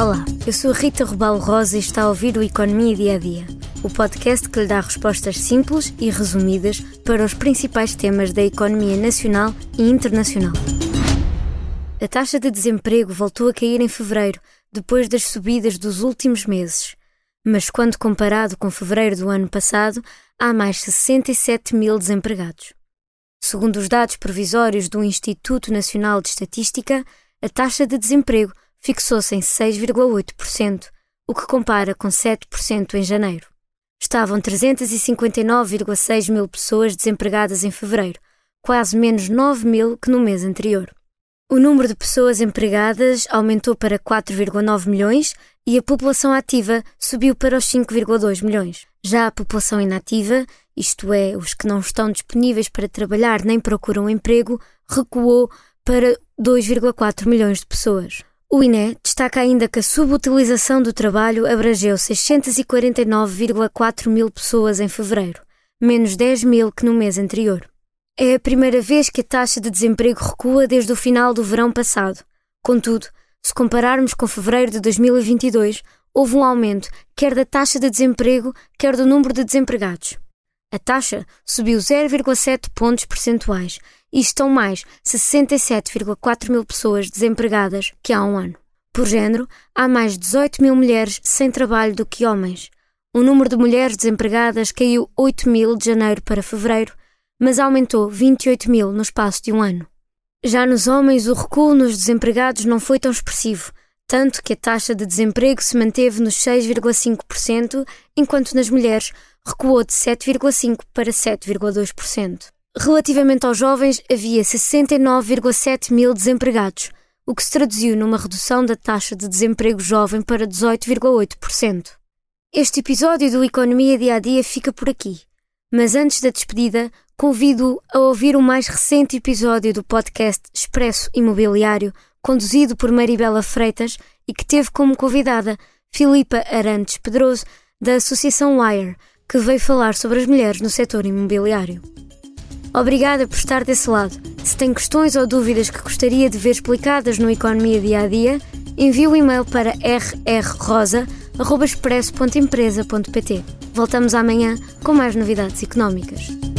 Olá, eu sou Rita Rubalo Rosa e está a ouvir o Economia Dia a Dia, o podcast que lhe dá respostas simples e resumidas para os principais temas da economia nacional e internacional. A taxa de desemprego voltou a cair em fevereiro, depois das subidas dos últimos meses. Mas quando comparado com fevereiro do ano passado, há mais 67 mil desempregados. Segundo os dados provisórios do Instituto Nacional de Estatística, a taxa de desemprego fixou-se em 6,8%, o que compara com 7% em janeiro. Estavam 359,6 mil pessoas desempregadas em fevereiro, quase menos 9 mil que no mês anterior. O número de pessoas empregadas aumentou para 4,9 milhões e a população ativa subiu para os 5,2 milhões. Já a população inativa, isto é, os que não estão disponíveis para trabalhar nem procuram emprego, recuou para 2,4 milhões de pessoas. O INE destaca ainda que a subutilização do trabalho abrangeu 649,4 mil pessoas em fevereiro, menos 10 mil que no mês anterior. É a primeira vez que a taxa de desemprego recua desde o final do verão passado. Contudo, se compararmos com fevereiro de 2022, houve um aumento quer da taxa de desemprego, quer do número de desempregados. A taxa subiu 0,7 pontos percentuais e estão mais 67,4 mil pessoas desempregadas que há um ano. Por género, há mais 18 mil mulheres sem trabalho do que homens. O número de mulheres desempregadas caiu 8 mil de janeiro para fevereiro mas aumentou 28 mil no espaço de um ano. Já nos homens, o recuo nos desempregados não foi tão expressivo, tanto que a taxa de desemprego se manteve nos 6,5%, enquanto nas mulheres recuou de 7,5% para 7,2%. Relativamente aos jovens, havia 69,7 mil desempregados, o que se traduziu numa redução da taxa de desemprego jovem para 18,8%. Este episódio do Economia Dia a Dia fica por aqui. Mas antes da despedida, convido a ouvir o mais recente episódio do podcast Expresso Imobiliário, conduzido por Maribela Freitas e que teve como convidada Filipa Arantes Pedroso, da Associação Wire, que veio falar sobre as mulheres no setor imobiliário. Obrigada por estar desse lado. Se tem questões ou dúvidas que gostaria de ver explicadas no Economia Dia a Dia, envie o um e-mail para rrrosa.expresso.empresa.pt. Voltamos amanhã com mais novidades económicas.